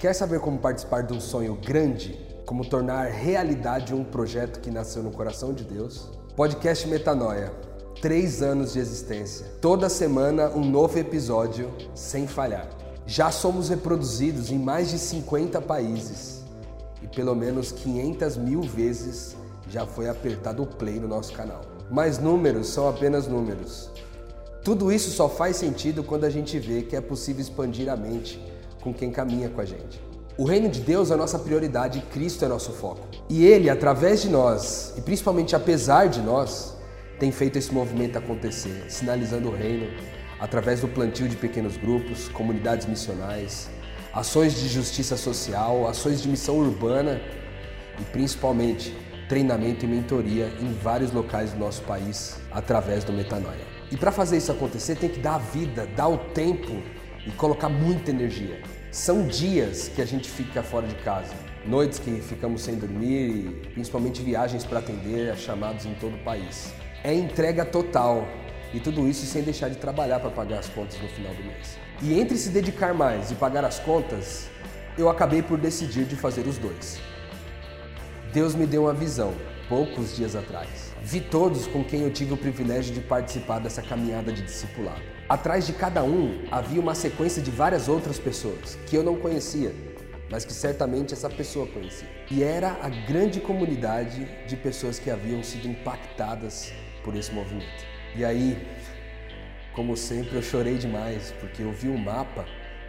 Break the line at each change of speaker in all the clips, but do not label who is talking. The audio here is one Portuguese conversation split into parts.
Quer saber como participar de um sonho grande? Como tornar realidade um projeto que nasceu no coração de Deus? Podcast Metanoia. Três anos de existência. Toda semana um novo episódio sem falhar. Já somos reproduzidos em mais de 50 países e pelo menos 500 mil vezes já foi apertado o play no nosso canal. Mas números são apenas números. Tudo isso só faz sentido quando a gente vê que é possível expandir a mente com quem caminha com a gente. O reino de Deus é a nossa prioridade e Cristo é nosso foco. E Ele, através de nós, e principalmente apesar de nós, tem feito esse movimento acontecer, sinalizando o reino através do plantio de pequenos grupos, comunidades missionais, ações de justiça social, ações de missão urbana e principalmente treinamento e mentoria em vários locais do nosso país através do Metanoia. E para fazer isso acontecer, tem que dar a vida, dar o tempo e colocar muita energia. São dias que a gente fica fora de casa, noites que ficamos sem dormir e principalmente viagens para atender a chamados em todo o país. É entrega total e tudo isso sem deixar de trabalhar para pagar as contas no final do mês. E entre se dedicar mais e pagar as contas, eu acabei por decidir de fazer os dois. Deus me deu uma visão poucos dias atrás. Vi todos com quem eu tive o privilégio de participar dessa caminhada de discipulado. Atrás de cada um havia uma sequência de várias outras pessoas que eu não conhecia, mas que certamente essa pessoa conhecia. E era a grande comunidade de pessoas que haviam sido impactadas por esse movimento. E aí, como sempre, eu chorei demais, porque eu vi um mapa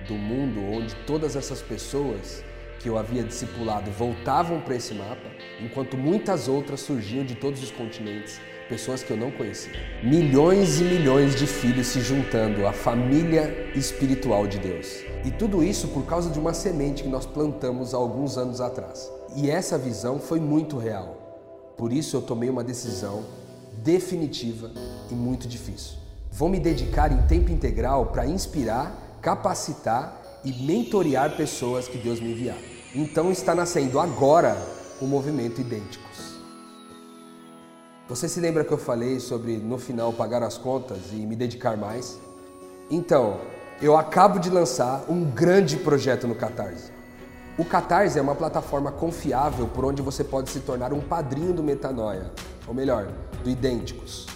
do mundo onde todas essas pessoas que eu havia discipulado voltavam para esse mapa, enquanto muitas outras surgiam de todos os continentes, pessoas que eu não conhecia. Milhões e milhões de filhos se juntando à família espiritual de Deus. E tudo isso por causa de uma semente que nós plantamos há alguns anos atrás. E essa visão foi muito real. Por isso eu tomei uma decisão definitiva e muito difícil. Vou me dedicar em tempo integral para inspirar, capacitar e mentorear pessoas que Deus me enviar. Então está nascendo agora o movimento Idênticos. Você se lembra que eu falei sobre no final pagar as contas e me dedicar mais? Então, eu acabo de lançar um grande projeto no Catarse. O Catarse é uma plataforma confiável por onde você pode se tornar um padrinho do Metanoia, ou melhor, do Idênticos.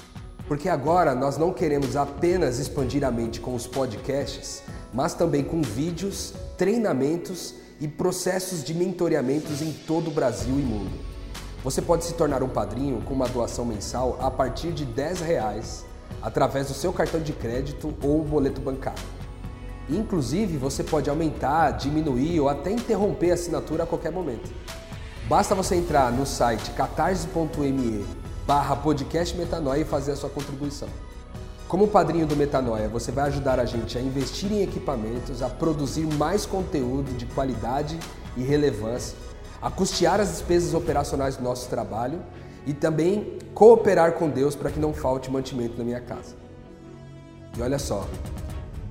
Porque agora nós não queremos apenas expandir a mente com os podcasts, mas também com vídeos, treinamentos e processos de mentoreamentos em todo o Brasil e mundo. Você pode se tornar um padrinho com uma doação mensal a partir de 10 reais através do seu cartão de crédito ou boleto bancário. Inclusive, você pode aumentar, diminuir ou até interromper a assinatura a qualquer momento. Basta você entrar no site catarse.me barra podcast Metanoia e fazer a sua contribuição. Como padrinho do Metanoia, você vai ajudar a gente a investir em equipamentos, a produzir mais conteúdo de qualidade e relevância, a custear as despesas operacionais do nosso trabalho e também cooperar com Deus para que não falte mantimento na minha casa. E olha só,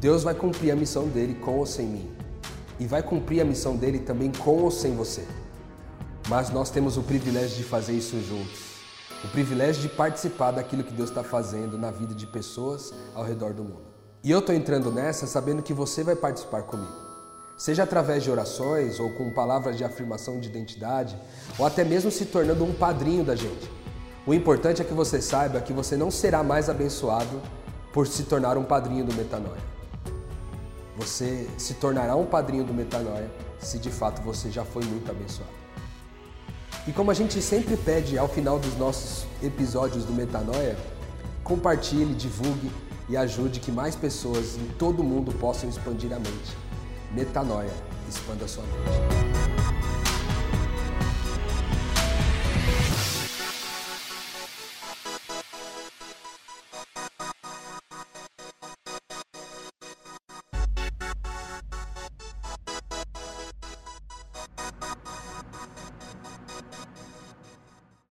Deus vai cumprir a missão dele com ou sem mim. E vai cumprir a missão dele também com ou sem você. Mas nós temos o privilégio de fazer isso juntos o privilégio de participar daquilo que Deus está fazendo na vida de pessoas ao redor do mundo. E eu estou entrando nessa sabendo que você vai participar comigo. Seja através de orações ou com palavras de afirmação de identidade, ou até mesmo se tornando um padrinho da gente. O importante é que você saiba que você não será mais abençoado por se tornar um padrinho do Metanoia. Você se tornará um padrinho do Metanoia se de fato você já foi muito abençoado. E como a gente sempre pede ao final dos nossos episódios do Metanoia, compartilhe, divulgue e ajude que mais pessoas em todo o mundo possam expandir a mente. Metanoia, expanda a sua mente.